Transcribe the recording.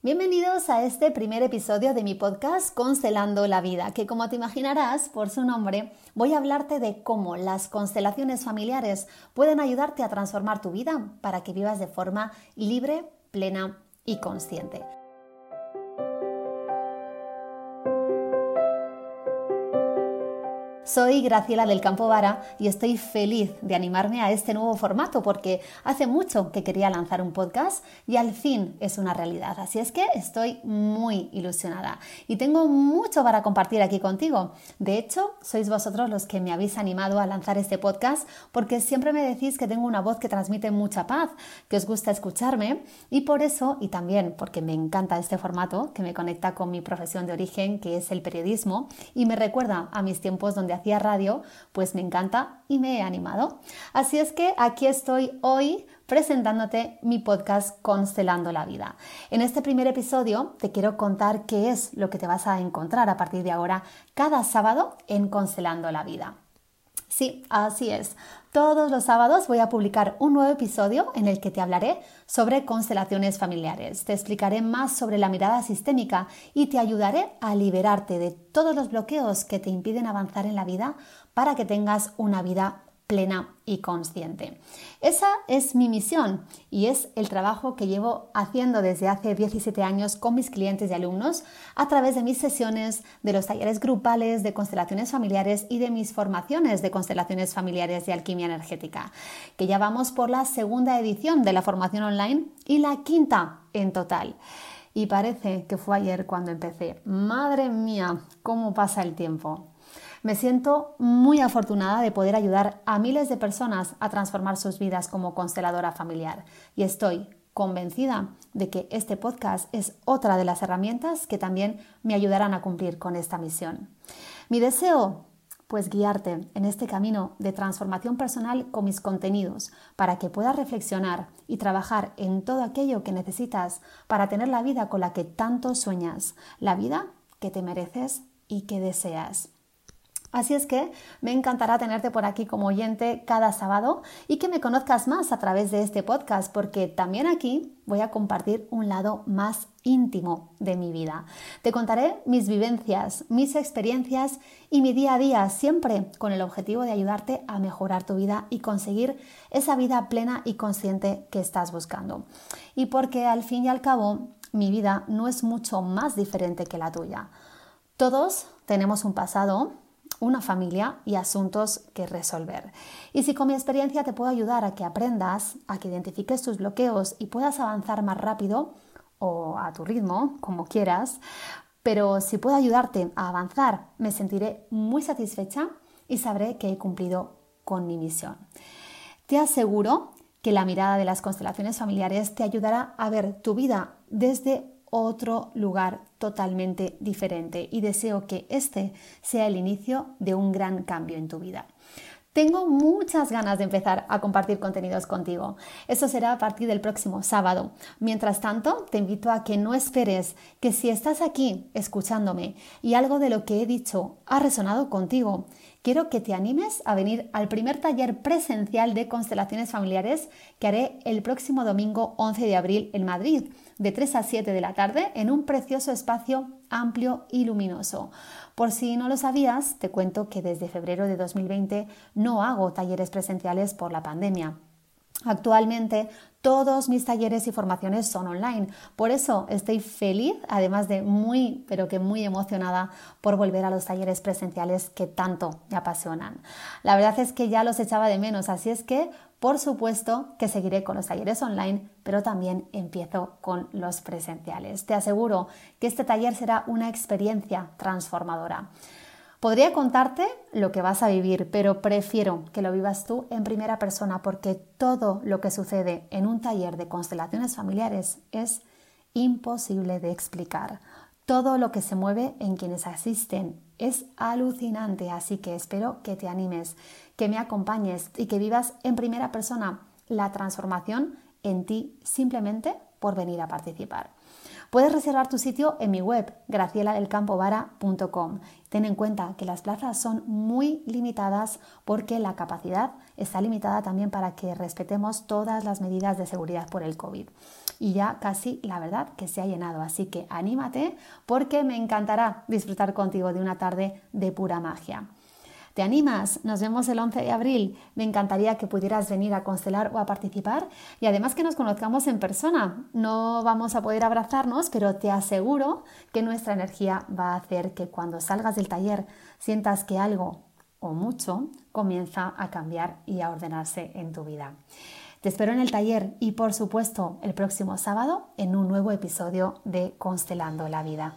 Bienvenidos a este primer episodio de mi podcast Constelando la Vida, que como te imaginarás por su nombre, voy a hablarte de cómo las constelaciones familiares pueden ayudarte a transformar tu vida para que vivas de forma libre, plena y consciente. Soy Graciela del Campo Vara y estoy feliz de animarme a este nuevo formato porque hace mucho que quería lanzar un podcast y al fin es una realidad. Así es que estoy muy ilusionada y tengo mucho para compartir aquí contigo. De hecho, sois vosotros los que me habéis animado a lanzar este podcast porque siempre me decís que tengo una voz que transmite mucha paz, que os gusta escucharme y por eso, y también porque me encanta este formato que me conecta con mi profesión de origen, que es el periodismo, y me recuerda a mis tiempos donde hacía radio, pues me encanta y me he animado. Así es que aquí estoy hoy presentándote mi podcast Constelando la Vida. En este primer episodio te quiero contar qué es lo que te vas a encontrar a partir de ahora cada sábado en Constelando la Vida. Sí, así es. Todos los sábados voy a publicar un nuevo episodio en el que te hablaré sobre constelaciones familiares. Te explicaré más sobre la mirada sistémica y te ayudaré a liberarte de todos los bloqueos que te impiden avanzar en la vida para que tengas una vida plena y consciente. Esa es mi misión y es el trabajo que llevo haciendo desde hace 17 años con mis clientes y alumnos a través de mis sesiones, de los talleres grupales de constelaciones familiares y de mis formaciones de constelaciones familiares de alquimia energética, que ya vamos por la segunda edición de la formación online y la quinta en total. Y parece que fue ayer cuando empecé. Madre mía, cómo pasa el tiempo. Me siento muy afortunada de poder ayudar a miles de personas a transformar sus vidas como consteladora familiar y estoy convencida de que este podcast es otra de las herramientas que también me ayudarán a cumplir con esta misión. Mi deseo pues guiarte en este camino de transformación personal con mis contenidos para que puedas reflexionar y trabajar en todo aquello que necesitas para tener la vida con la que tanto sueñas, la vida que te mereces y que deseas. Así es que me encantará tenerte por aquí como oyente cada sábado y que me conozcas más a través de este podcast porque también aquí voy a compartir un lado más íntimo de mi vida. Te contaré mis vivencias, mis experiencias y mi día a día, siempre con el objetivo de ayudarte a mejorar tu vida y conseguir esa vida plena y consciente que estás buscando. Y porque al fin y al cabo mi vida no es mucho más diferente que la tuya. Todos tenemos un pasado una familia y asuntos que resolver. Y si con mi experiencia te puedo ayudar a que aprendas, a que identifiques tus bloqueos y puedas avanzar más rápido o a tu ritmo, como quieras, pero si puedo ayudarte a avanzar, me sentiré muy satisfecha y sabré que he cumplido con mi misión. Te aseguro que la mirada de las constelaciones familiares te ayudará a ver tu vida desde otro lugar totalmente diferente y deseo que este sea el inicio de un gran cambio en tu vida. Tengo muchas ganas de empezar a compartir contenidos contigo. Eso será a partir del próximo sábado. Mientras tanto, te invito a que no esperes que si estás aquí escuchándome y algo de lo que he dicho ha resonado contigo, quiero que te animes a venir al primer taller presencial de constelaciones familiares que haré el próximo domingo 11 de abril en Madrid de 3 a 7 de la tarde en un precioso espacio amplio y luminoso. Por si no lo sabías, te cuento que desde febrero de 2020 no hago talleres presenciales por la pandemia. Actualmente todos mis talleres y formaciones son online. Por eso estoy feliz, además de muy, pero que muy emocionada por volver a los talleres presenciales que tanto me apasionan. La verdad es que ya los echaba de menos, así es que por supuesto que seguiré con los talleres online, pero también empiezo con los presenciales. Te aseguro que este taller será una experiencia transformadora. Podría contarte lo que vas a vivir, pero prefiero que lo vivas tú en primera persona porque todo lo que sucede en un taller de constelaciones familiares es imposible de explicar. Todo lo que se mueve en quienes asisten es alucinante, así que espero que te animes, que me acompañes y que vivas en primera persona la transformación en ti simplemente por venir a participar. Puedes reservar tu sitio en mi web, gracieladelcampovara.com. Ten en cuenta que las plazas son muy limitadas porque la capacidad está limitada también para que respetemos todas las medidas de seguridad por el COVID. y ya casi la verdad que se ha llenado. Así que anímate porque me encantará disfrutar contigo de una tarde de pura magia. ¿Te animas? Nos vemos el 11 de abril. Me encantaría que pudieras venir a constelar o a participar y además que nos conozcamos en persona. No vamos a poder abrazarnos, pero te aseguro que nuestra energía va a hacer que cuando salgas del taller sientas que algo o mucho comienza a cambiar y a ordenarse en tu vida. Te espero en el taller y por supuesto el próximo sábado en un nuevo episodio de Constelando la Vida.